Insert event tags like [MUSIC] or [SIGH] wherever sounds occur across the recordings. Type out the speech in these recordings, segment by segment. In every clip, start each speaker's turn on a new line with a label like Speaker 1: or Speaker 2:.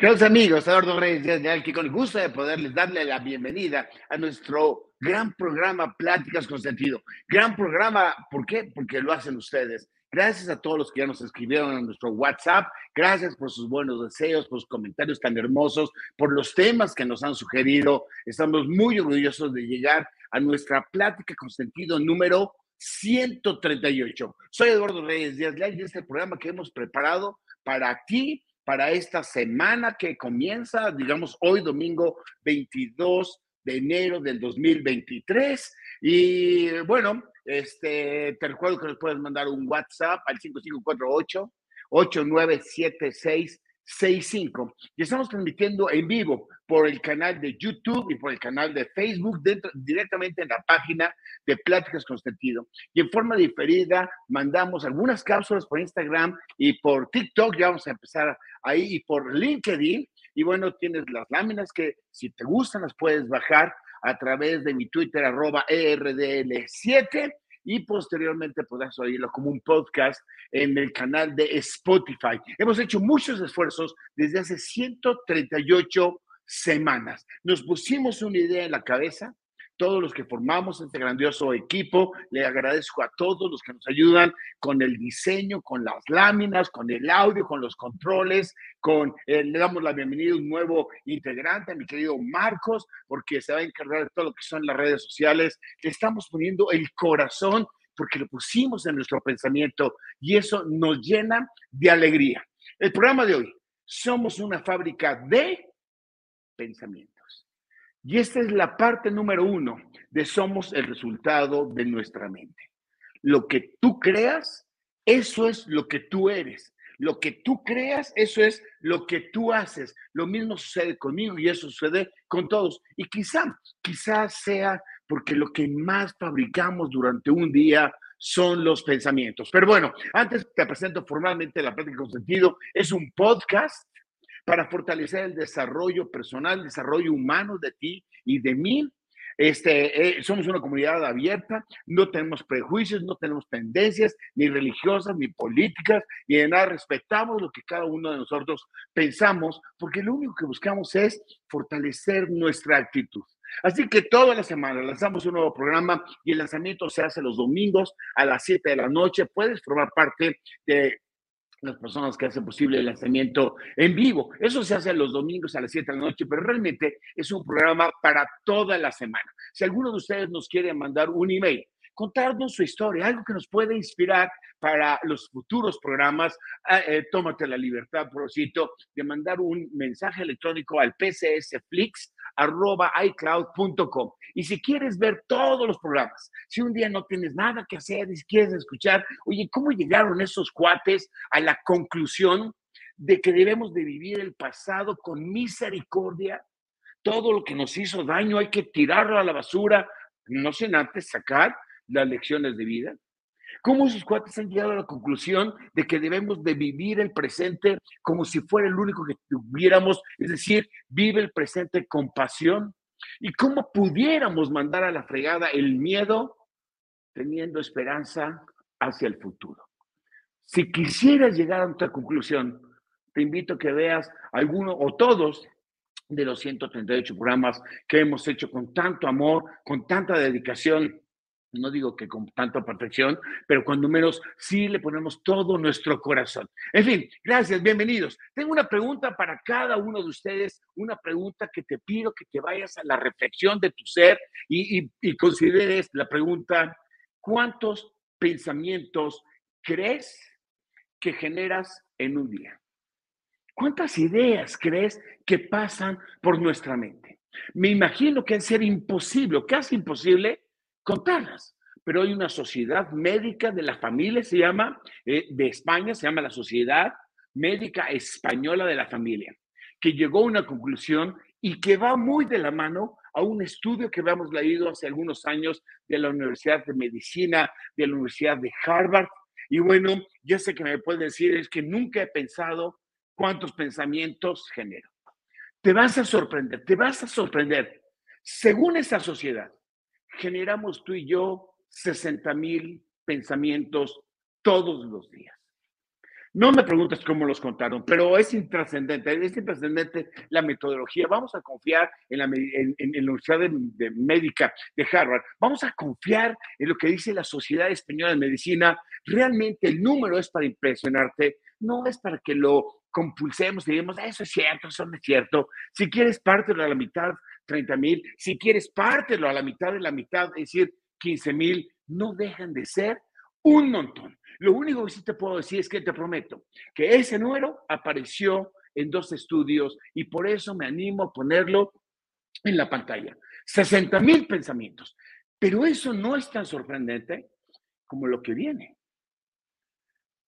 Speaker 1: Queridos amigos, Eduardo Reyes de aquí con el gusto de poderles darle la bienvenida a nuestro gran programa Pláticas con Sentido. Gran programa, ¿por qué? Porque lo hacen ustedes. Gracias a todos los que ya nos escribieron en nuestro WhatsApp. Gracias por sus buenos deseos, por sus comentarios tan hermosos, por los temas que nos han sugerido. Estamos muy orgullosos de llegar a nuestra plática con sentido número 138. Soy Eduardo Reyes Díaz y este programa que hemos preparado para ti para esta semana que comienza, digamos, hoy domingo 22 de enero del 2023. Y bueno, este, te recuerdo que nos puedes mandar un WhatsApp al 5548 8976 65. Y estamos transmitiendo en vivo por el canal de YouTube y por el canal de Facebook, dentro, directamente en la página de Pláticas con Sentido. Y en forma diferida, mandamos algunas cápsulas por Instagram y por TikTok, ya vamos a empezar ahí, y por LinkedIn. Y bueno, tienes las láminas que si te gustan las puedes bajar a través de mi Twitter, arroba ERDL7 y posteriormente podrás oírlo como un podcast en el canal de Spotify. Hemos hecho muchos esfuerzos desde hace 138 semanas. Nos pusimos una idea en la cabeza todos los que formamos este grandioso equipo. Le agradezco a todos los que nos ayudan con el diseño, con las láminas, con el audio, con los controles, con eh, le damos la bienvenida a un nuevo integrante, a mi querido Marcos, porque se va a encargar de todo lo que son las redes sociales. Le estamos poniendo el corazón porque lo pusimos en nuestro pensamiento y eso nos llena de alegría. El programa de hoy, somos una fábrica de pensamiento. Y esta es la parte número uno de somos el resultado de nuestra mente. Lo que tú creas, eso es lo que tú eres. Lo que tú creas, eso es lo que tú haces. Lo mismo sucede conmigo y eso sucede con todos. Y quizá, quizás sea porque lo que más fabricamos durante un día son los pensamientos. Pero bueno, antes te presento formalmente la práctica con sentido. Es un podcast para fortalecer el desarrollo personal, el desarrollo humano de ti y de mí. Este, eh, somos una comunidad abierta, no tenemos prejuicios, no tenemos tendencias ni religiosas ni políticas, ni de nada, respetamos lo que cada uno de nosotros pensamos, porque lo único que buscamos es fortalecer nuestra actitud. Así que toda la semana lanzamos un nuevo programa y el lanzamiento se hace los domingos a las 7 de la noche. Puedes formar parte de las personas que hacen posible el lanzamiento en vivo. Eso se hace los domingos a las 7 de la noche, pero realmente es un programa para toda la semana. Si alguno de ustedes nos quiere mandar un email, contarnos su historia, algo que nos puede inspirar para los futuros programas, ah, eh, tómate la libertad, Procito, de mandar un mensaje electrónico al pcsflix arroba iCloud.com. Y si quieres ver todos los programas, si un día no tienes nada que hacer y quieres escuchar, oye, ¿cómo llegaron esos cuates a la conclusión de que debemos de vivir el pasado con misericordia? Todo lo que nos hizo daño hay que tirarlo a la basura, no sin antes sacar las lecciones de vida. ¿Cómo esos cuates han llegado a la conclusión de que debemos de vivir el presente como si fuera el único que tuviéramos? Es decir, vive el presente con pasión. ¿Y cómo pudiéramos mandar a la fregada el miedo teniendo esperanza hacia el futuro? Si quisieras llegar a otra conclusión, te invito a que veas alguno o todos de los 138 programas que hemos hecho con tanto amor, con tanta dedicación no digo que con tanta perfección, pero cuando menos sí le ponemos todo nuestro corazón. En fin, gracias, bienvenidos. Tengo una pregunta para cada uno de ustedes, una pregunta que te pido que te vayas a la reflexión de tu ser y, y consideres la pregunta, ¿cuántos pensamientos crees que generas en un día? ¿Cuántas ideas crees que pasan por nuestra mente? Me imagino que es ser imposible, casi imposible, contarlas. Pero hay una sociedad médica de la familia, se llama, eh, de España, se llama la Sociedad Médica Española de la Familia, que llegó a una conclusión y que va muy de la mano a un estudio que habíamos leído hace algunos años de la Universidad de Medicina, de la Universidad de Harvard. Y bueno, yo sé que me pueden decir, es que nunca he pensado cuántos pensamientos genero. Te vas a sorprender, te vas a sorprender. Según esa sociedad, generamos tú y yo 60 mil pensamientos todos los días. No me preguntes cómo los contaron, pero es intrascendente, es intrascendente la metodología. Vamos a confiar en la, en, Universidad de, Médica de Harvard. Vamos a confiar en lo que dice la Sociedad Española de Medicina. Realmente el número es para impresionarte, no es para que lo compulsemos y digamos, eso es cierto, eso no es cierto. Si quieres, pártelo a la mitad, 30 mil. Si quieres, pártelo a la mitad de la mitad, es decir, 15 mil. No dejan de ser un montón. Lo único que sí te puedo decir es que te prometo que ese número apareció en dos estudios y por eso me animo a ponerlo en la pantalla. 60 mil pensamientos. Pero eso no es tan sorprendente como lo que viene.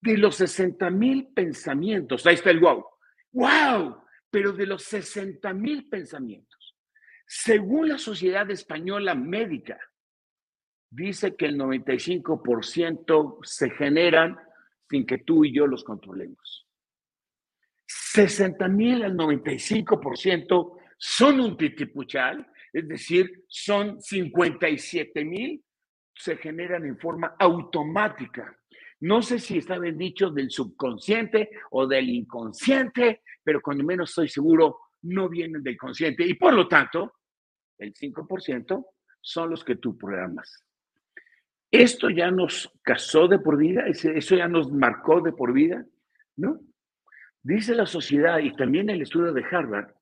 Speaker 1: De los 60 mil pensamientos, ahí está el wow. ¡Wow! Pero de los 60 mil pensamientos, según la Sociedad Española Médica, dice que el 95% se generan sin que tú y yo los controlemos. 60 mil al 95% son un titipuchal, es decir, son 57 mil, se generan en forma automática. No sé si está bien dicho del subconsciente o del inconsciente, pero cuando menos estoy seguro, no vienen del consciente. Y por lo tanto, el 5% son los que tú programas. Esto ya nos casó de por vida, eso ya nos marcó de por vida, ¿no? Dice la sociedad y también el estudio de Harvard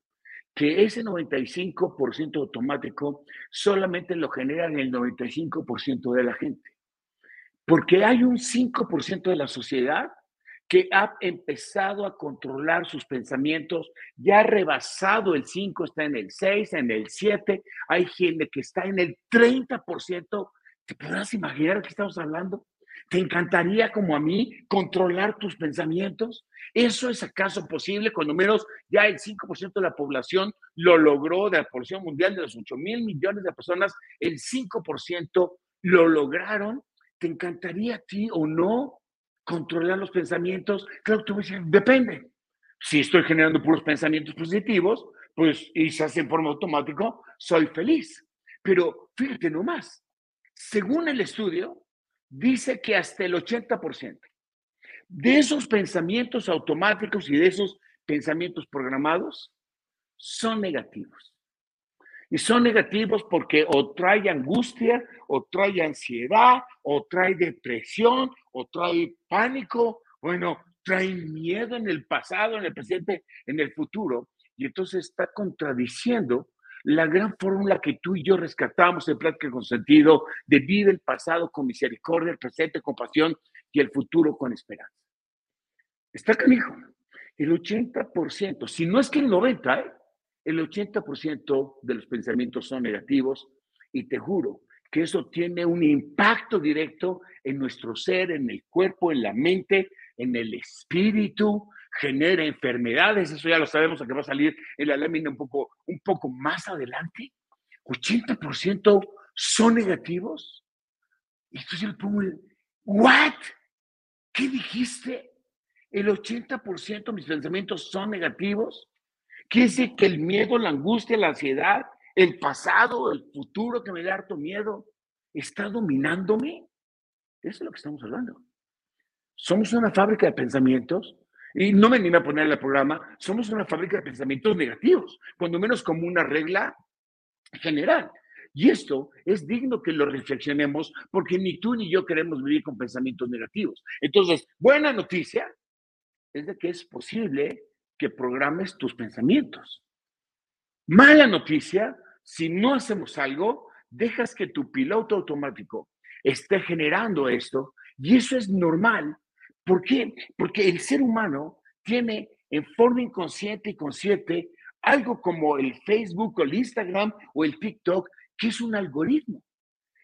Speaker 1: que ese 95% automático solamente lo generan el 95% de la gente. Porque hay un 5% de la sociedad que ha empezado a controlar sus pensamientos, ya ha rebasado el 5, está en el 6, en el 7, hay gente que está en el 30% ¿Te podrás imaginar de qué estamos hablando? ¿Te encantaría, como a mí, controlar tus pensamientos? ¿Eso es acaso posible? Cuando menos ya el 5% de la población lo logró, de la población mundial de los 8 mil millones de personas, el 5% lo lograron. ¿Te encantaría a ti o no controlar los pensamientos? Claro, tú me dices, depende. Si estoy generando puros pensamientos positivos, pues y se hace en forma automática, soy feliz. Pero fíjate nomás, según el estudio, dice que hasta el 80% de esos pensamientos automáticos y de esos pensamientos programados son negativos. Y son negativos porque o trae angustia, o trae ansiedad, o trae depresión, o trae pánico, bueno, trae miedo en el pasado, en el presente, en el futuro. Y entonces está contradiciendo la gran fórmula que tú y yo rescatamos en Plática con Sentido de vive el pasado con misericordia, el presente con pasión y el futuro con esperanza. Está canijo. El 80%, si no es que el 90%, ¿eh? El 80% de los pensamientos son negativos y te juro que eso tiene un impacto directo en nuestro ser, en el cuerpo, en la mente, en el espíritu, genera enfermedades, eso ya lo sabemos, que va a salir en la lámina un poco, un poco más adelante. 80% son negativos. Y entonces le pongo el, ¿what? ¿Qué dijiste? El 80% de mis pensamientos son negativos. Quiere decir que el miedo, la angustia, la ansiedad, el pasado, el futuro que me da harto miedo, está dominándome. Eso es lo que estamos hablando. Somos una fábrica de pensamientos y no me animo a ponerle al programa, somos una fábrica de pensamientos negativos, cuando menos como una regla general. Y esto es digno que lo reflexionemos porque ni tú ni yo queremos vivir con pensamientos negativos. Entonces, buena noticia es de que es posible que programes tus pensamientos. Mala noticia, si no hacemos algo, dejas que tu piloto automático esté generando esto y eso es normal ¿Por qué? Porque el ser humano tiene en forma inconsciente y consciente algo como el Facebook o el Instagram o el TikTok, que es un algoritmo.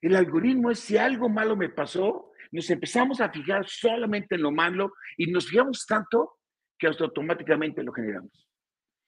Speaker 1: El algoritmo es si algo malo me pasó, nos empezamos a fijar solamente en lo malo y nos fijamos tanto que automáticamente lo generamos.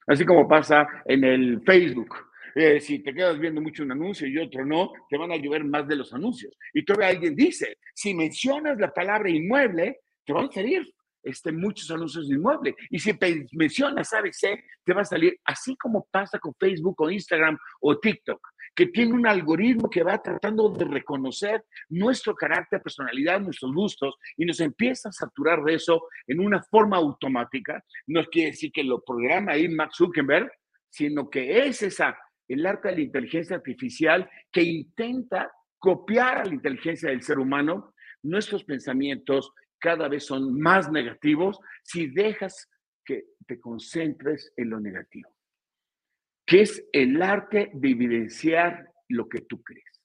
Speaker 1: Así como pasa en el Facebook. Eh, si te quedas viendo mucho un anuncio y otro no, te van a llover más de los anuncios. Y todavía alguien dice, si mencionas la palabra inmueble, te van a salir este, muchos anuncios de inmueble. Y si mencionas ABC, te va a salir así como pasa con Facebook o Instagram o TikTok, que tiene un algoritmo que va tratando de reconocer nuestro carácter, personalidad, nuestros gustos y nos empieza a saturar de eso en una forma automática. No quiere decir que lo programa ahí Max Zuckerberg, sino que es esa, el arte de la inteligencia artificial que intenta copiar a la inteligencia del ser humano. Nuestros pensamientos cada vez son más negativos si dejas que te concentres en lo negativo, que es el arte de evidenciar lo que tú crees.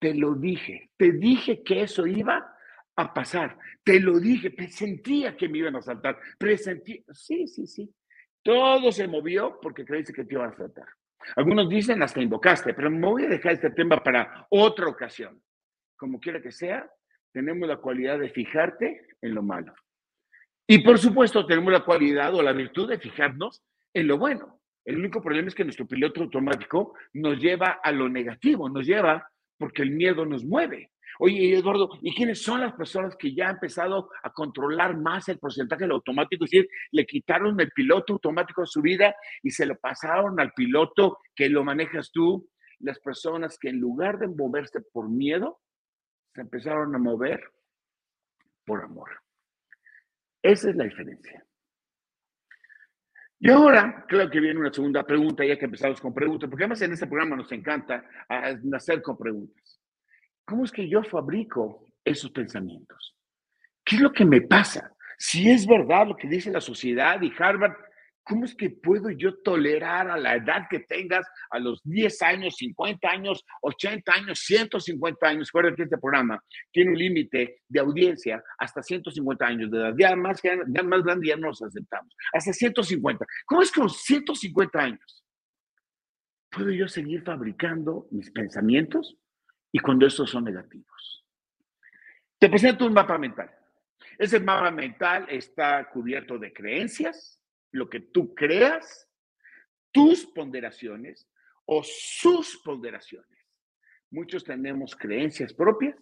Speaker 1: Te lo dije, te dije que eso iba a pasar, te lo dije, sentía que me iban a saltar, presentí, sí, sí, sí, todo se movió porque creíste que te iban a saltar. Algunos dicen hasta invocaste, pero me voy a dejar este tema para otra ocasión. Como quiera que sea, tenemos la cualidad de fijarte en lo malo. Y por supuesto, tenemos la cualidad o la virtud de fijarnos en lo bueno. El único problema es que nuestro piloto automático nos lleva a lo negativo, nos lleva porque el miedo nos mueve. Oye, Eduardo, ¿y quiénes son las personas que ya han empezado a controlar más el porcentaje del automático? Es decir, le quitaron el piloto automático de su vida y se lo pasaron al piloto que lo manejas tú. Las personas que en lugar de moverse por miedo, se empezaron a mover por amor. Esa es la diferencia. Y ahora, creo que viene una segunda pregunta, ya que empezamos con preguntas, porque además en este programa nos encanta nacer con preguntas. ¿Cómo es que yo fabrico esos pensamientos? ¿Qué es lo que me pasa? Si es verdad lo que dice la sociedad y Harvard ¿Cómo es que puedo yo tolerar a la edad que tengas, a los 10 años, 50 años, 80 años, 150 años? Recuerden que este programa tiene un límite de audiencia hasta 150 años de edad. Ya más, ya más grande ya no nos aceptamos. Hasta 150. ¿Cómo es que con 150 años puedo yo seguir fabricando mis pensamientos y cuando estos son negativos? Te presento un mapa mental. Ese mapa mental está cubierto de creencias, lo que tú creas, tus ponderaciones o sus ponderaciones. Muchos tenemos creencias propias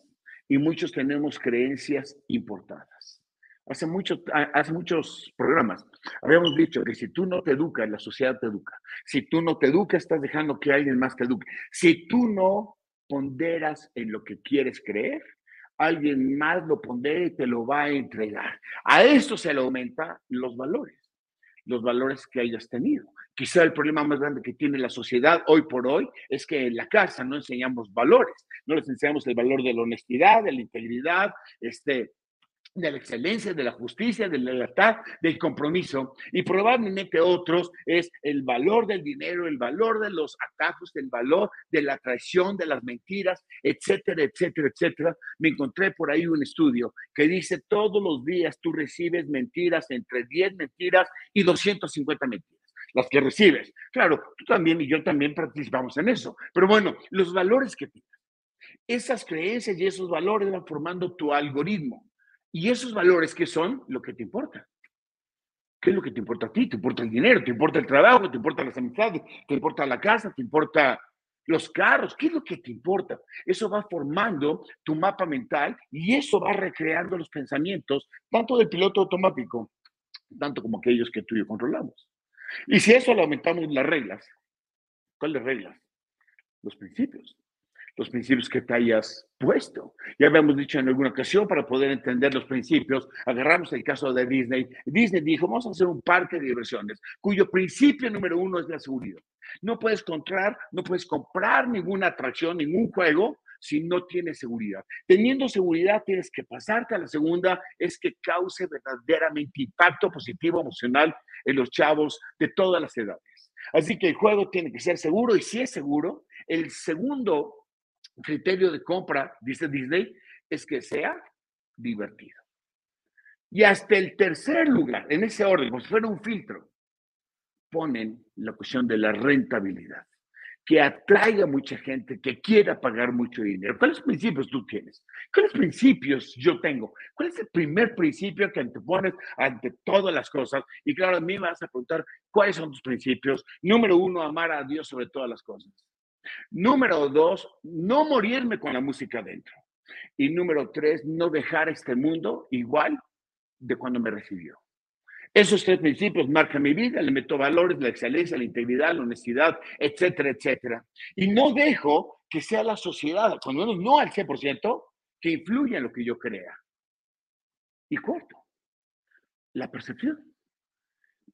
Speaker 1: y muchos tenemos creencias importadas. Hace, mucho, hace muchos programas habíamos dicho que si tú no te educas, la sociedad te educa. Si tú no te educas, estás dejando que alguien más te eduque. Si tú no ponderas en lo que quieres creer, alguien más lo pondera y te lo va a entregar. A esto se le aumenta los valores los valores que hayas tenido. Quizá el problema más grande que tiene la sociedad hoy por hoy es que en la casa no enseñamos valores, no les enseñamos el valor de la honestidad, de la integridad, este, de la excelencia, de la justicia, de la libertad, del compromiso. Y probablemente otros es el valor del dinero, el valor de los atajos, el valor de la traición, de las mentiras, etcétera, etcétera, etcétera. Me encontré por ahí un estudio que dice todos los días tú recibes mentiras, entre 10 mentiras y 250 mentiras las que recibes. Claro, tú también y yo también participamos en eso. Pero bueno, los valores que tienes, esas creencias y esos valores van formando tu algoritmo. Y esos valores, ¿qué son? Lo que te importa. ¿Qué es lo que te importa a ti? ¿Te importa el dinero? ¿Te importa el trabajo? ¿Te importa las amistades? ¿Te importa la casa? ¿Te importa los carros? ¿Qué es lo que te importa? Eso va formando tu mapa mental y eso va recreando los pensamientos, tanto del piloto automático, tanto como aquellos que tú y yo controlamos. Y si eso le aumentamos las reglas, ¿cuáles reglas? Los principios los principios que te hayas puesto. Ya habíamos dicho en alguna ocasión, para poder entender los principios, agarramos el caso de Disney. Disney dijo, vamos a hacer un parque de diversiones, cuyo principio número uno es la seguridad. No puedes comprar, no puedes comprar ninguna atracción, ningún juego si no tienes seguridad. Teniendo seguridad, tienes que pasarte a la segunda, es que cause verdaderamente impacto positivo emocional en los chavos de todas las edades. Así que el juego tiene que ser seguro y si es seguro, el segundo criterio de compra, dice Disney, es que sea divertido. Y hasta el tercer lugar, en ese orden, como si fuera un filtro, ponen la cuestión de la rentabilidad, que atraiga mucha gente, que quiera pagar mucho dinero. ¿Cuáles principios tú tienes? ¿Cuáles principios yo tengo? ¿Cuál es el primer principio que antepones ante todas las cosas? Y claro, a mí me vas a preguntar, ¿cuáles son tus principios? Número uno, amar a Dios sobre todas las cosas. Número dos, no morirme con la música dentro. Y número tres, no dejar este mundo igual de cuando me recibió. Esos tres principios marcan mi vida, le meto valores, la excelencia, la integridad, la honestidad, etcétera, etcétera. Y no dejo que sea la sociedad, cuando menos no al 100%, que influya en lo que yo crea. Y cuarto, la percepción.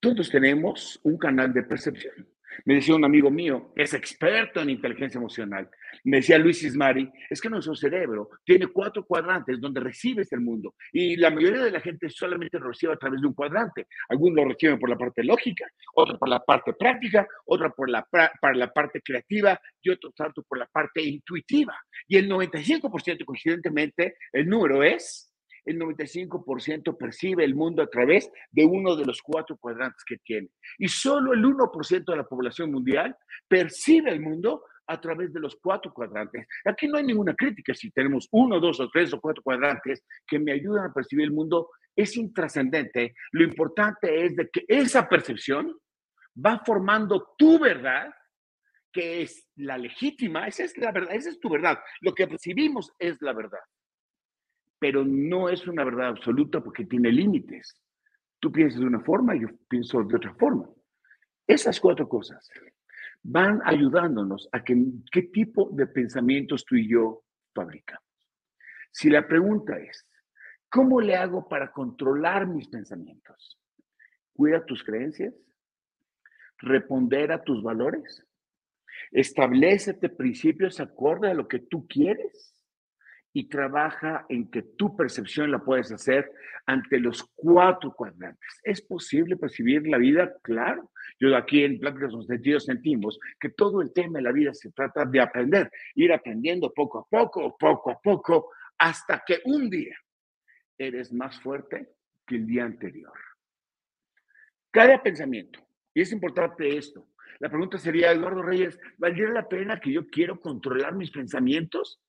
Speaker 1: Todos tenemos un canal de percepción. Me decía un amigo mío, es experto en inteligencia emocional, me decía Luis Ismari, es que nuestro cerebro tiene cuatro cuadrantes donde recibes el mundo y la mayoría de la gente solamente lo recibe a través de un cuadrante. Algunos lo reciben por la parte lógica, otro por la parte práctica, otra por la, para la parte creativa y otro tanto por la parte intuitiva. Y el 95% coincidentemente, el número es el 95% percibe el mundo a través de uno de los cuatro cuadrantes que tiene. Y solo el 1% de la población mundial percibe el mundo a través de los cuatro cuadrantes. Aquí no hay ninguna crítica si tenemos uno, dos o tres o cuatro cuadrantes que me ayudan a percibir el mundo. Es intrascendente. Lo importante es de que esa percepción va formando tu verdad, que es la legítima. Esa es la verdad, esa es tu verdad. Lo que percibimos es la verdad pero no es una verdad absoluta porque tiene límites. Tú piensas de una forma, yo pienso de otra forma. Esas cuatro cosas van ayudándonos a que qué tipo de pensamientos tú y yo fabricamos. Si la pregunta es, ¿cómo le hago para controlar mis pensamientos? Cuida tus creencias, responder a tus valores, establecete principios acorde a lo que tú quieres y trabaja en que tu percepción la puedes hacer ante los cuatro cuadrantes. ¿Es posible percibir la vida? Claro. Yo aquí en Pláticas con Sentido sentimos que todo el tema de la vida se trata de aprender, ir aprendiendo poco a poco, poco a poco, hasta que un día eres más fuerte que el día anterior. Cada pensamiento, y es importante esto, la pregunta sería, Eduardo Reyes, ¿valdría la pena que yo quiero controlar mis pensamientos?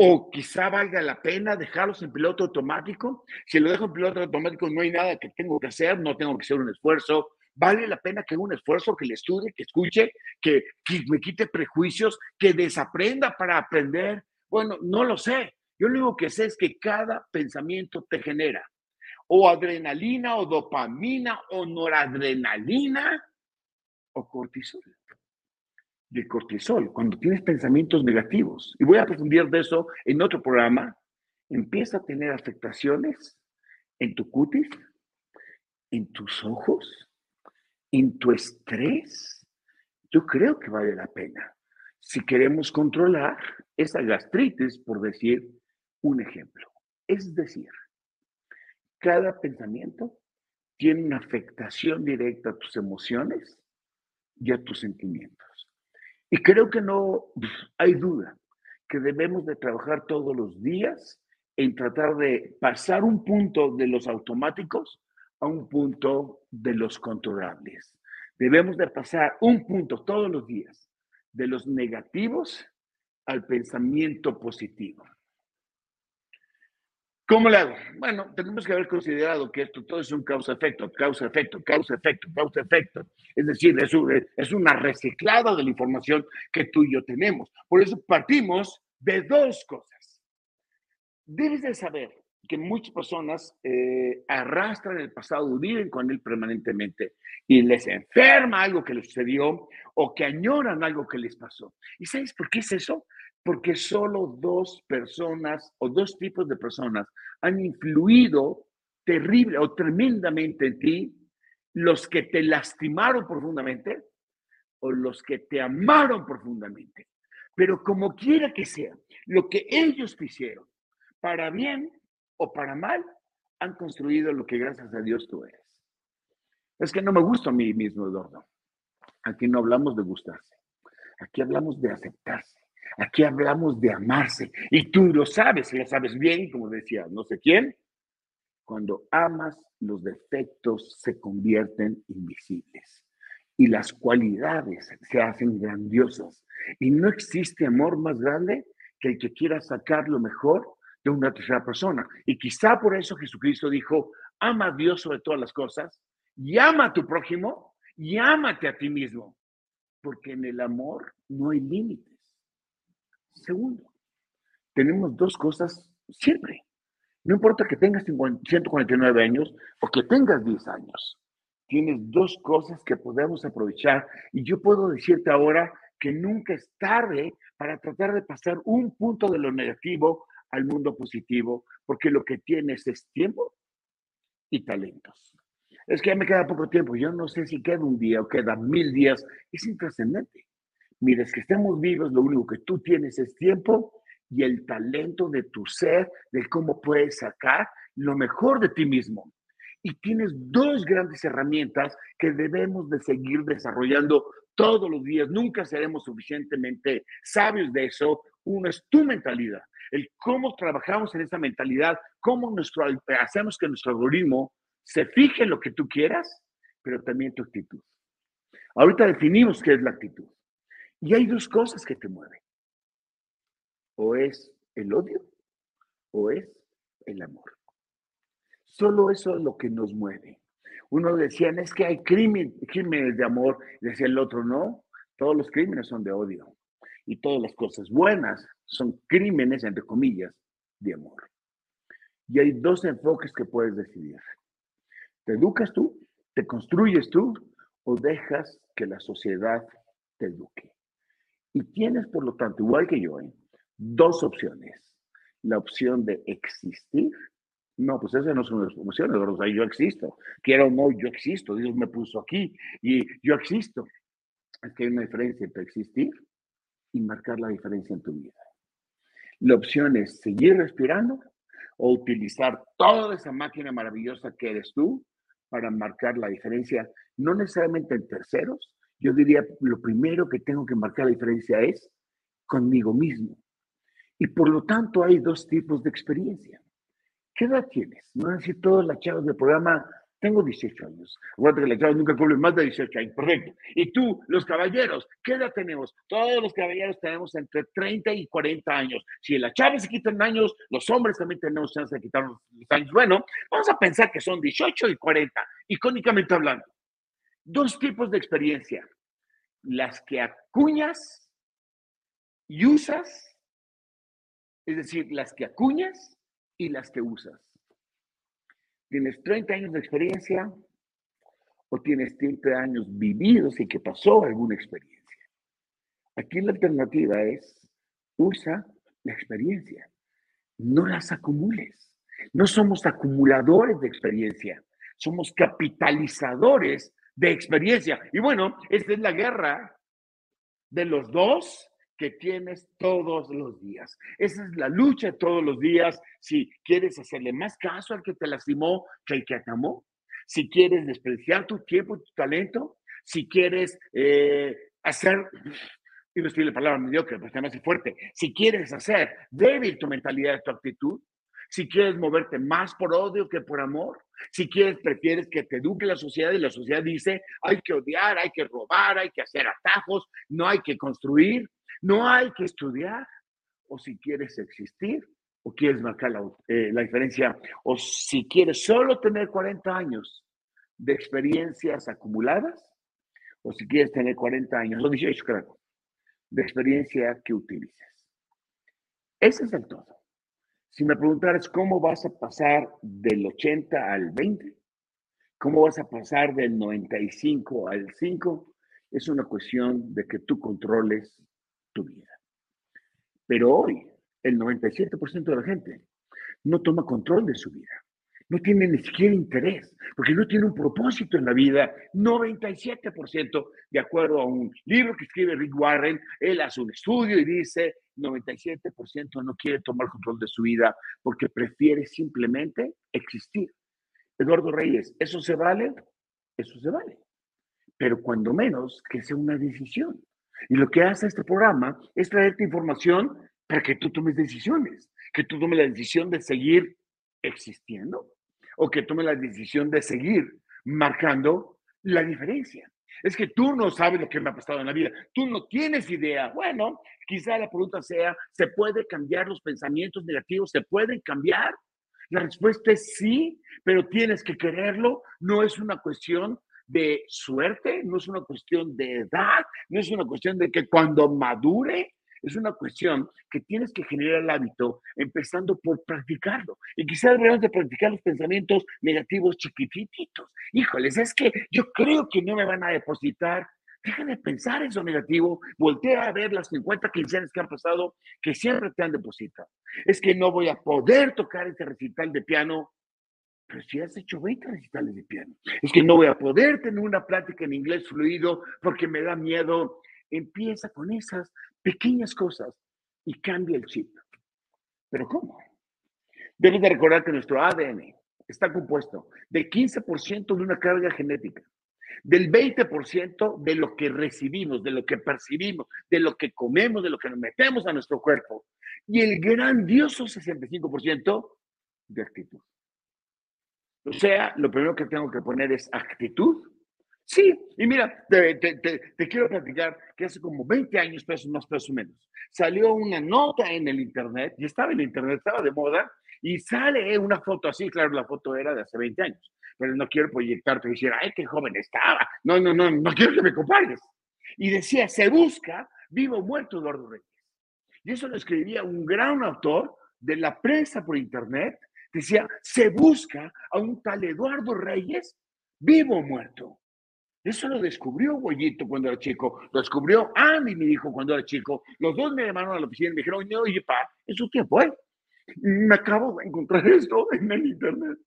Speaker 1: O quizá valga la pena dejarlos en piloto automático. Si lo dejo en piloto automático, no hay nada que tengo que hacer, no tengo que hacer un esfuerzo. Vale la pena que haga un esfuerzo, que le estudie, que escuche, que, que me quite prejuicios, que desaprenda para aprender. Bueno, no lo sé. Yo lo único que sé es que cada pensamiento te genera o adrenalina o dopamina o noradrenalina o cortisol de cortisol, cuando tienes pensamientos negativos, y voy a aprender de eso en otro programa, empieza a tener afectaciones en tu cutis, en tus ojos, en tu estrés. Yo creo que vale la pena. Si queremos controlar esa gastritis, por decir un ejemplo. Es decir, cada pensamiento tiene una afectación directa a tus emociones y a tus sentimientos. Y creo que no hay duda que debemos de trabajar todos los días en tratar de pasar un punto de los automáticos a un punto de los controlables. Debemos de pasar un punto todos los días de los negativos al pensamiento positivo. ¿Cómo le hago? Bueno, tenemos que haber considerado que esto todo es un causa-efecto, causa-efecto, causa-efecto, causa-efecto. Es decir, es, es una reciclada de la información que tú y yo tenemos. Por eso partimos de dos cosas. Debes de saber que muchas personas eh, arrastran el pasado, viven con él permanentemente y les enferma algo que les sucedió o que añoran algo que les pasó. ¿Y sabes por qué es eso? Porque solo dos personas o dos tipos de personas han influido terrible o tremendamente en ti, los que te lastimaron profundamente o los que te amaron profundamente. Pero como quiera que sea, lo que ellos te hicieron, para bien o para mal, han construido lo que gracias a Dios tú eres. Es que no me gusta a mí mismo, Eduardo. Aquí no hablamos de gustarse. Aquí hablamos de aceptarse. Aquí hablamos de amarse. Y tú lo sabes, lo sabes bien, como decía no sé quién. Cuando amas, los defectos se convierten invisibles y las cualidades se hacen grandiosas. Y no existe amor más grande que el que quiera sacar lo mejor de una tercera persona. Y quizá por eso Jesucristo dijo, ama a Dios sobre todas las cosas y ama a tu prójimo y ámate a ti mismo. Porque en el amor no hay límite. Segundo, tenemos dos cosas siempre. No importa que tengas 149 años o que tengas 10 años. tienes dos cosas que podemos aprovechar. Y yo puedo decirte ahora que nunca es tarde para tratar de pasar un punto de lo negativo al mundo positivo, porque lo que tienes es tiempo y talentos. Es que ya me queda poco tiempo, yo no sé si queda un día o queda mil días, es intrascendente. Mires, que estemos vivos, lo único que tú tienes es tiempo y el talento de tu ser, de cómo puedes sacar lo mejor de ti mismo. Y tienes dos grandes herramientas que debemos de seguir desarrollando todos los días. Nunca seremos suficientemente sabios de eso. Uno es tu mentalidad, el cómo trabajamos en esa mentalidad, cómo nuestro, hacemos que nuestro algoritmo se fije en lo que tú quieras, pero también tu actitud. Ahorita definimos qué es la actitud. Y hay dos cosas que te mueven. O es el odio o es el amor. Solo eso es lo que nos mueve. Uno decía, es que hay crímenes de amor, decía el otro, no, todos los crímenes son de odio y todas las cosas buenas son crímenes, entre comillas, de amor. Y hay dos enfoques que puedes decidir. ¿Te educas tú? ¿Te construyes tú? ¿O dejas que la sociedad te eduque? Y tienes, por lo tanto, igual que yo, ¿eh? dos opciones. La opción de existir. No, pues esas no son las opciones, o sea, yo existo. Quiero o no, yo existo. Dios me puso aquí y yo existo. Es que hay una diferencia entre existir y marcar la diferencia en tu vida. La opción es seguir respirando o utilizar toda esa máquina maravillosa que eres tú para marcar la diferencia, no necesariamente en terceros. Yo diría, lo primero que tengo que marcar la diferencia es conmigo mismo. Y por lo tanto hay dos tipos de experiencia. ¿Qué edad tienes? No van decir todos las chavas del programa, tengo 18 años. Acuérdate que las chavas nunca cumplen más de 18 años, perfecto. Y tú, los caballeros, ¿qué edad tenemos? Todos los caballeros tenemos entre 30 y 40 años. Si las chavas se quitan años, los hombres también tenemos chance de quitarnos los años. Bueno, vamos a pensar que son 18 y 40, icónicamente hablando. Dos tipos de experiencia. Las que acuñas y usas es decir, las que acuñas y las que usas. ¿Tienes 30 años de experiencia o tienes 30 años vividos y que pasó alguna experiencia? Aquí la alternativa es usa la experiencia, no las acumules. No somos acumuladores de experiencia, somos capitalizadores de experiencia. Y bueno, esta es la guerra de los dos que tienes todos los días. Esa es la lucha todos los días. Si quieres hacerle más caso al que te lastimó que al que te amó, si quieres despreciar tu tiempo y tu talento, si quieres eh, hacer, y no estoy la palabra mediocre, pero se fuerte, si quieres hacer débil tu mentalidad, tu actitud, si quieres moverte más por odio que por amor, si quieres, prefieres que te eduque la sociedad y la sociedad dice, hay que odiar, hay que robar, hay que hacer atajos, no hay que construir, no hay que estudiar, o si quieres existir, o quieres marcar eh, la, diferencia, o si quieres solo tener 40 años de experiencias acumuladas, o si quieres tener 40 años, o 18, creo, de experiencia que utilices. Ese es el todo. Si me preguntaras cómo vas a pasar del 80 al 20, cómo vas a pasar del 95 al 5, es una cuestión de que tú controles vida. Pero hoy, el 97% de la gente no toma control de su vida. No tiene ni siquiera interés, porque no tiene un propósito en la vida. 97%, de acuerdo a un libro que escribe Rick Warren, él hace un estudio y dice, 97% no quiere tomar control de su vida porque prefiere simplemente existir. Eduardo Reyes, ¿eso se vale? Eso se vale. Pero cuando menos que sea una decisión. Y lo que hace este programa es traerte información para que tú tomes decisiones, que tú tomes la decisión de seguir existiendo o que tomes la decisión de seguir marcando la diferencia. Es que tú no sabes lo que me ha pasado en la vida, tú no tienes idea. Bueno, quizá la pregunta sea, ¿se puede cambiar los pensamientos negativos? ¿Se pueden cambiar? La respuesta es sí, pero tienes que quererlo. No es una cuestión de suerte, no es una cuestión de edad, no es una cuestión de que cuando madure Es una cuestión que tienes que generar el hábito empezando por practicarlo. Y quizás deberíamos de practicar los pensamientos negativos chiquititos. Híjoles, es que yo creo que no me van a depositar. Deja de pensar eso negativo. Voltea a ver las 50 quincenas que han pasado que siempre te han depositado. Es que no voy a poder tocar este recital de piano pero si has hecho 20 recitales de piano, es que no voy a poder tener una plática en inglés fluido porque me da miedo. Empieza con esas pequeñas cosas y cambia el chip. ¿Pero cómo? Debes de recordar que nuestro ADN está compuesto del 15% de una carga genética, del 20% de lo que recibimos, de lo que percibimos, de lo que comemos, de lo que nos metemos a nuestro cuerpo, y el grandioso 65% de actitud. O sea, lo primero que tengo que poner es actitud. Sí, y mira, te, quiero platicar que hace como 20 años, pesos más, pesos menos, salió una nota en el Internet, y estaba en el Internet, estaba de moda, y sale una foto así, claro, la foto era de hace 20 años, pero no quiero proyectarte y decir, ay, qué joven estaba. No, no, no, no quiero que me compares. Y decía, se busca vivo o muerto Eduardo Reyes. Y eso lo escribía un gran autor de la prensa por Internet, decía, se busca a un tal Eduardo Reyes vivo o muerto. Eso lo descubrió Goyito cuando era chico, lo descubrió Andy, mi hijo, cuando era chico. Los dos me llamaron a la oficina y me dijeron, oye, pa, ¿eso qué fue? Me acabo de encontrar [LAUGHS] esto en el internet.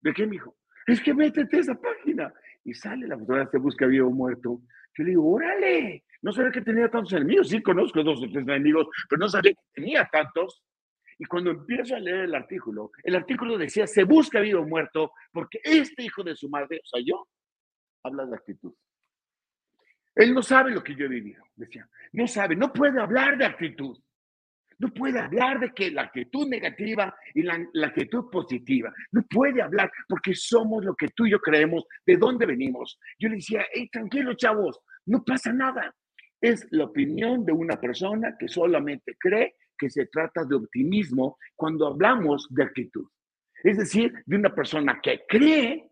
Speaker 1: ¿De qué, mi hijo? Es que métete a esa página. Y sale la fotografía, se busca vivo muerto. Yo le digo, órale, no sabía que tenía tantos enemigos. Sí, conozco dos o tres enemigos, pero no sabía que tenía tantos. Y cuando empiezo a leer el artículo, el artículo decía, se busca vivo o muerto, porque este hijo de su madre, o sea, yo, habla de actitud. Él no sabe lo que yo he vivido, decía. No sabe, no puede hablar de actitud. No puede hablar de que la actitud negativa y la, actitud positiva. No puede hablar porque somos lo que tú y yo creemos, de dónde venimos. Yo le decía, hey, tranquilo, chavos, no pasa nada. Es la opinión de una persona que solamente cree que se trata de optimismo cuando hablamos de actitud. Es decir, de una persona que cree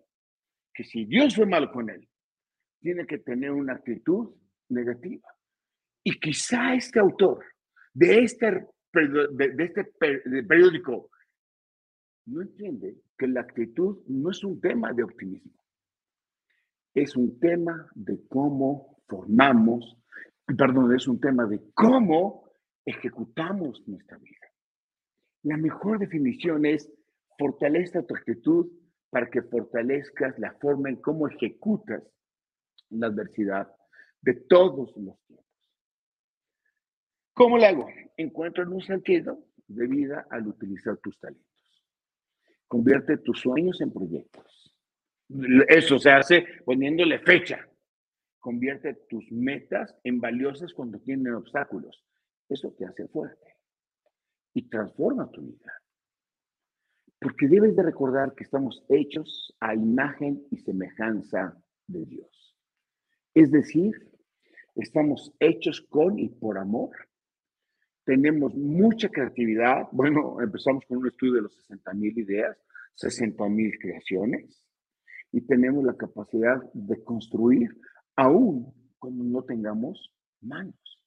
Speaker 1: que si Dios fue malo con él, tiene que tener una actitud negativa. Y quizá este autor de este, este periódico no entiende que la actitud no es un tema de optimismo, es un tema de cómo formamos, perdón, es un tema de cómo ejecutamos nuestra vida. La mejor definición es fortalece tu actitud para que fortalezcas la forma en cómo ejecutas la adversidad de todos los tiempos. ¿Cómo lo hago? Encuentro un sentido de vida al utilizar tus talentos. Convierte tus sueños en proyectos. Eso se hace poniéndole fecha. Convierte tus metas en valiosas cuando tienen obstáculos. Eso te hace fuerte y transforma tu vida. Porque debes de recordar que estamos hechos a imagen y semejanza de Dios. Es decir, estamos hechos con y por amor. Tenemos mucha creatividad. Bueno, empezamos con un estudio de los 60 mil ideas, 60 mil creaciones. Y tenemos la capacidad de construir aún cuando no tengamos manos.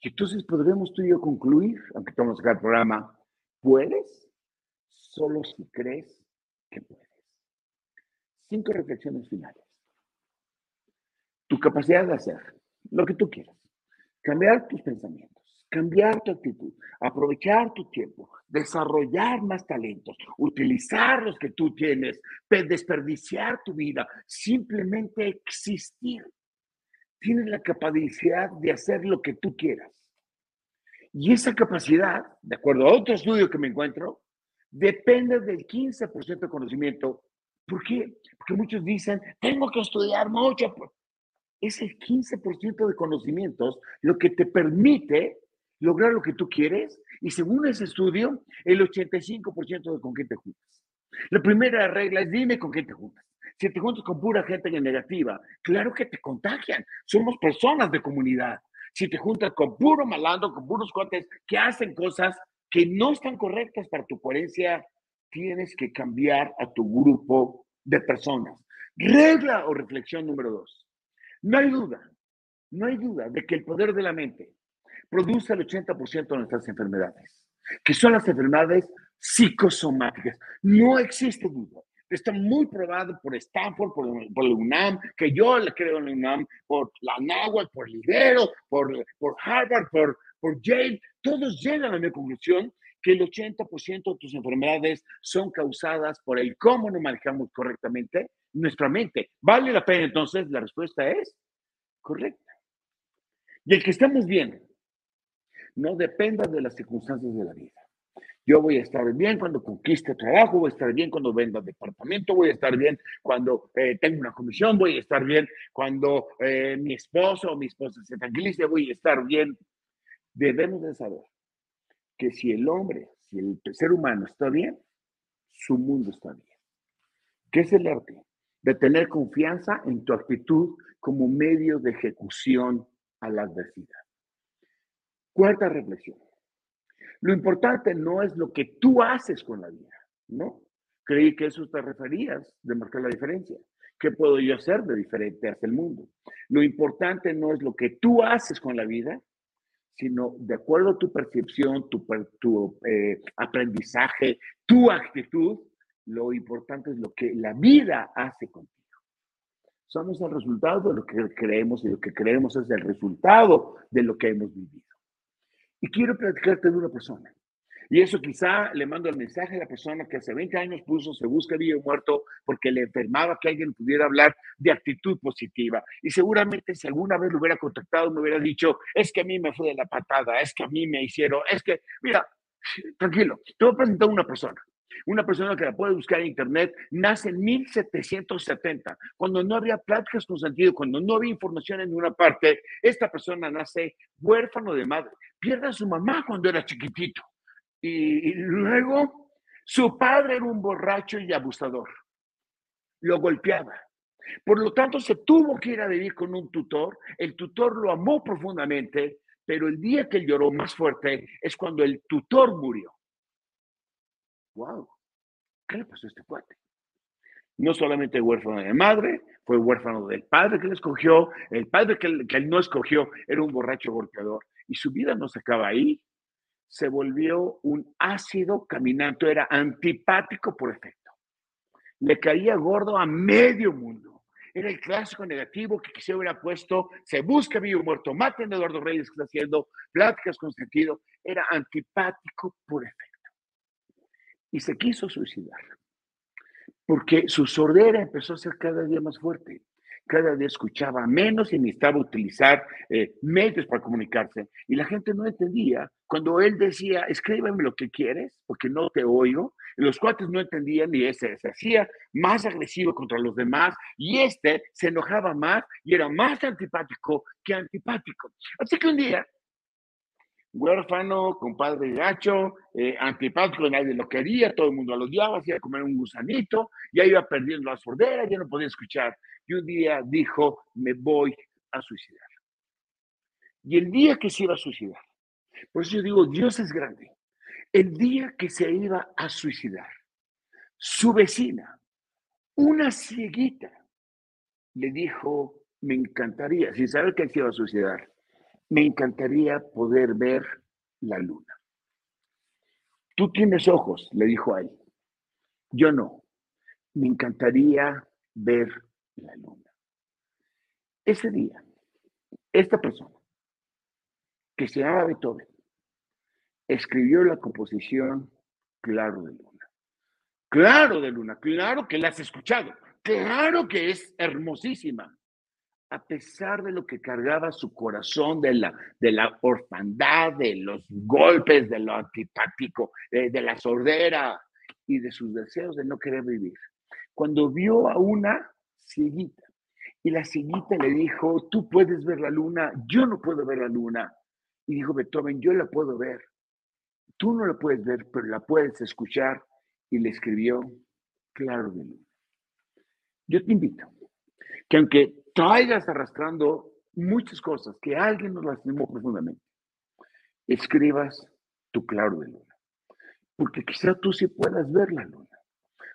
Speaker 1: Y entonces podremos tú y yo concluir, aunque estamos acá el programa, ¿puedes? Solo si crees que puedes. Cinco reflexiones finales. Tu capacidad de hacer lo que tú quieras. Cambiar tus pensamientos, cambiar tu actitud, aprovechar tu tiempo, desarrollar más talentos, utilizar los que tú tienes, desperdiciar tu vida, simplemente existir tienes la capacidad de hacer lo que tú quieras. Y esa capacidad, de acuerdo a otro estudio que me encuentro, depende del 15% de conocimiento. ¿Por qué? Porque muchos dicen, tengo que estudiar mucho. Es el 15% de conocimientos lo que te permite lograr lo que tú quieres y según ese estudio, el 85% de con qué te juntas. La primera regla es dime con qué te juntas. Si te juntas con pura gente negativa, claro que te contagian. Somos personas de comunidad. Si te juntas con puro malandro, con puros cuates que hacen cosas que no están correctas para tu coherencia, tienes que cambiar a tu grupo de personas. Regla o reflexión número dos. No hay duda, no hay duda de que el poder de la mente produce el 80% de nuestras enfermedades, que son las enfermedades psicosomáticas. No existe duda. Está muy probado por Stanford, por, por la UNAM, que yo le creo en la UNAM, por la NAWA, por Libero, por, por Harvard, por, por Yale. Todos llegan a la conclusión que el 80% de tus enfermedades son causadas por el cómo no manejamos correctamente nuestra mente. ¿Vale la pena entonces? La respuesta es correcta. Y el que estemos bien no dependa de las circunstancias de la vida. Yo voy a estar bien cuando conquiste trabajo, voy a estar bien cuando venda departamento, voy a estar bien cuando eh, tenga una comisión, voy a estar bien cuando eh, mi esposo o mi esposa se tranquilice, voy a estar bien. Debemos de saber que si el hombre, si el ser humano está bien, su mundo está bien. ¿Qué es el arte? De tener confianza en tu actitud como medio de ejecución a la adversidad. Cuarta reflexión. Lo importante no es lo que tú haces con la vida, ¿no? Creí que eso te referías de marcar la diferencia. ¿Qué puedo yo hacer de diferente hacia el mundo? Lo importante no es lo que tú haces con la vida, sino de acuerdo a tu percepción, tu, tu eh, aprendizaje, tu actitud, lo importante es lo que la vida hace contigo. Somos el resultado de lo que creemos y lo que creemos es el resultado de lo que hemos vivido. Y quiero platicarte de una persona y eso quizá le mando el mensaje a la persona que hace 20 años puso se busca vivo muerto porque le enfermaba que alguien pudiera hablar de actitud positiva. Y seguramente si alguna vez lo hubiera contactado me hubiera dicho, es que a mí me fue de la patada, es que a mí me hicieron, es que, mira, tranquilo, te voy a presentar una persona. Una persona que la puede buscar en internet nace en 1770, cuando no había pláticas con sentido, cuando no había información en una parte. Esta persona nace huérfano de madre, pierde a su mamá cuando era chiquitito. Y, luego su padre era un borracho y abusador. Lo golpeaba. Por lo tanto, se tuvo que ir a vivir con un tutor. El tutor lo amó profundamente, pero el día que lloró más fuerte es cuando el tutor murió. ¡Wow! ¿Qué le pasó a este cuate? No solamente huérfano de madre, fue huérfano del padre que le escogió. El padre que, que él no escogió era un borracho golpeador. Y su vida no se acaba ahí se volvió un ácido caminante, era antipático por efecto. Le caía gordo a medio mundo. Era el clásico negativo que quisiera hubiera puesto, se busca vivo muerto, maten a Eduardo Reyes que está haciendo pláticas con sentido. Era antipático por efecto. Y se quiso suicidar, porque su sordera empezó a ser cada día más fuerte cada día escuchaba menos y necesitaba utilizar eh, medios para comunicarse. Y la gente no entendía. Cuando él decía, escríbeme lo que quieres, porque no te oigo, los cuates no entendían y ese se hacía más agresivo contra los demás y este se enojaba más y era más antipático que antipático. Así que un día huérfano, compadre gacho, eh, antipático, nadie lo quería, todo el mundo lo odiaba, hacía comer un gusanito, ya iba perdiendo la sordera, ya no podía escuchar. Y un día dijo, me voy a suicidar. Y el día que se iba a suicidar, por eso yo digo, Dios es grande. El día que se iba a suicidar, su vecina, una cieguita, le dijo, me encantaría, sin saber que se iba a suicidar, me encantaría poder ver la luna. Tú tienes ojos, le dijo a él. Yo no. Me encantaría ver la luna. Ese día, esta persona, que se llama Beethoven, escribió la composición Claro de Luna. Claro de Luna, claro que la has escuchado, claro que es hermosísima a pesar de lo que cargaba su corazón, de la, de la orfandad, de los golpes, de lo antipático, de, la sordera y de sus deseos de no querer vivir. Cuando vio a una cieguita y la cieguita le dijo, tú puedes ver la luna, yo no puedo ver la luna. Y dijo Beethoven, yo la puedo ver. Tú no la puedes ver, pero la puedes escuchar. Y le escribió, claro de luna. Yo te invito que aunque traigas arrastrando muchas cosas, que alguien nos lastimó profundamente, escribas tu claro de luna. Porque quizá tú sí puedas ver la luna,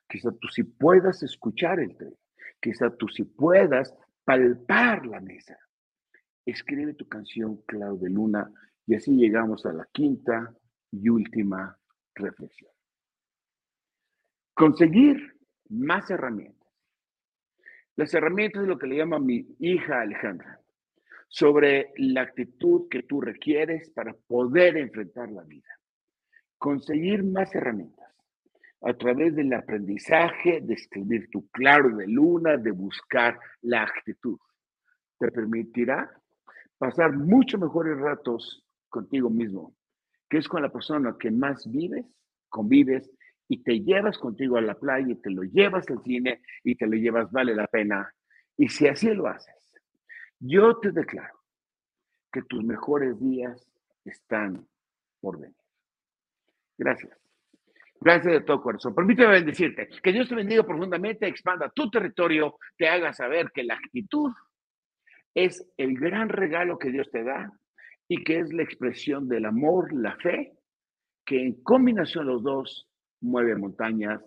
Speaker 1: quizá tú sí puedas escuchar el tren, quizá tú sí puedas palpar la mesa. Escribe tu canción Claro de Luna Y así llegamos a la quinta y última reflexión. Conseguir más herramientas. Las herramientas es lo que le llama mi hija Alejandra, sobre la actitud que tú requieres para poder enfrentar la vida. Conseguir más herramientas a través del aprendizaje, de escribir tu claro de luna, de buscar la actitud. Te permitirá pasar mucho mejores ratos contigo mismo, que es con la persona que más vives, convives y te llevas contigo a la playa y te lo llevas al cine y te lo llevas, vale la pena. Y si así lo haces, yo te declaro que tus mejores días están por venir. Gracias. Gracias de todo corazón. Permíteme bendecirte. Que Dios te bendiga profundamente, expanda tu territorio, te haga saber que la actitud es el gran regalo que Dios te da y que es la expresión del amor, la fe, que en combinación los dos mueve montañas.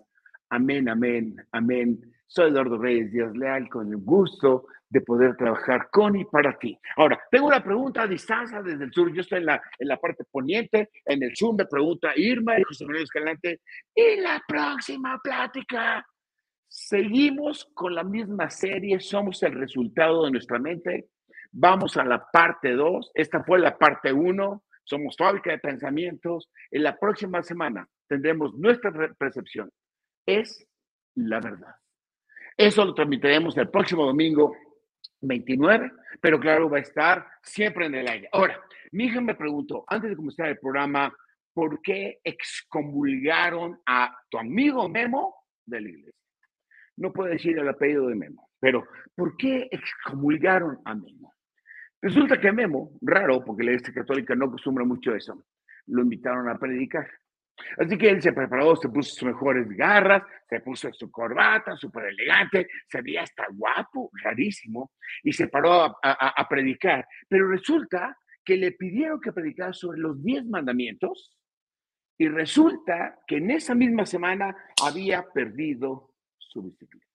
Speaker 1: Amén, amén, amén. Soy Eduardo Reyes Díaz Leal, con el gusto de poder trabajar con y para ti. Ahora, tengo una pregunta a distancia desde el sur. Yo estoy en la, en la parte poniente, en el sur me pregunta Irma y José Manuel Escalante. ¿Y la próxima plática? Seguimos con la misma serie, somos el resultado de nuestra mente. Vamos a la parte 2. Esta fue la parte 1. Somos fábrica de pensamientos. En la próxima semana tendremos nuestra percepción. Es la verdad. Eso lo transmitiremos el próximo domingo 29, pero claro, va a estar siempre en el aire. Ahora, mi hija me preguntó, antes de comenzar el programa, ¿por qué excomulgaron a tu amigo Memo de la iglesia? No puedo decir el apellido de Memo, pero ¿por qué excomulgaron a Memo? Resulta que Memo, raro, porque la iglesia católica no acostumbra mucho eso, lo invitaron a predicar. Así que él se preparó, se puso sus mejores garras, se puso su corbata, súper elegante, se veía hasta guapo, rarísimo, y se paró a, predicar. Pero resulta que le pidieron que predicara sobre los diez mandamientos y resulta que en esa misma semana había perdido su bicicleta.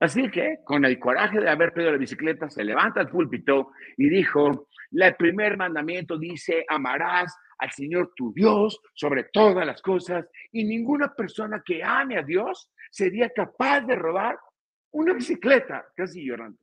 Speaker 1: Así que, con el coraje de haber perdido la bicicleta, se levanta al púlpito y dijo, el primer mandamiento dice, amarás al Señor tu Dios sobre todas las cosas y ninguna persona que ame a Dios sería capaz de robar una bicicleta, casi llorando.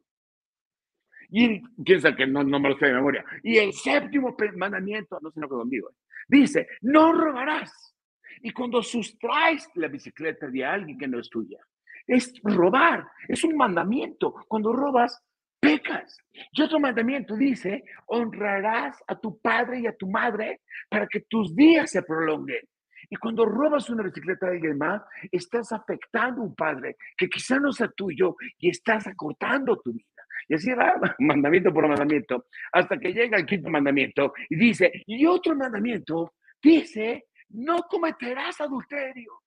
Speaker 1: Y piensa que no, me lo sé de memoria. Y el séptimo mandamiento, no sé lo que conmigo, dice, no robarás. Y cuando sustraes la bicicleta de alguien que no es tuya, es robar, es un mandamiento. Cuando robas, pecas. Y otro mandamiento dice, honrarás a tu padre y a tu madre para que tus días se prolonguen. Y cuando robas una bicicleta de alguien más, estás afectando a un padre que quizá no sea tuyo y estás acortando tu vida. Y así va [LAUGHS] mandamiento por mandamiento, hasta que llega el quinto mandamiento y dice, y otro mandamiento dice, no cometerás adulterio.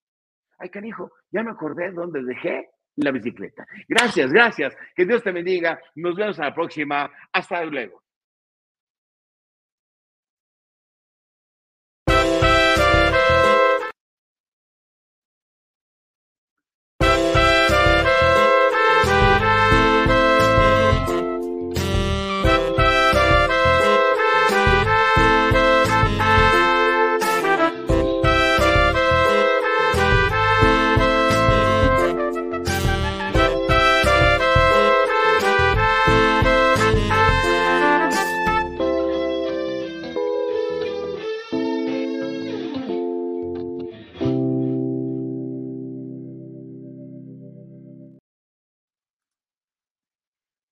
Speaker 1: Ay, canijo, ya me acordé dónde dejé la bicicleta. Gracias, gracias. Que Dios te bendiga. Nos vemos a la próxima. Hasta luego.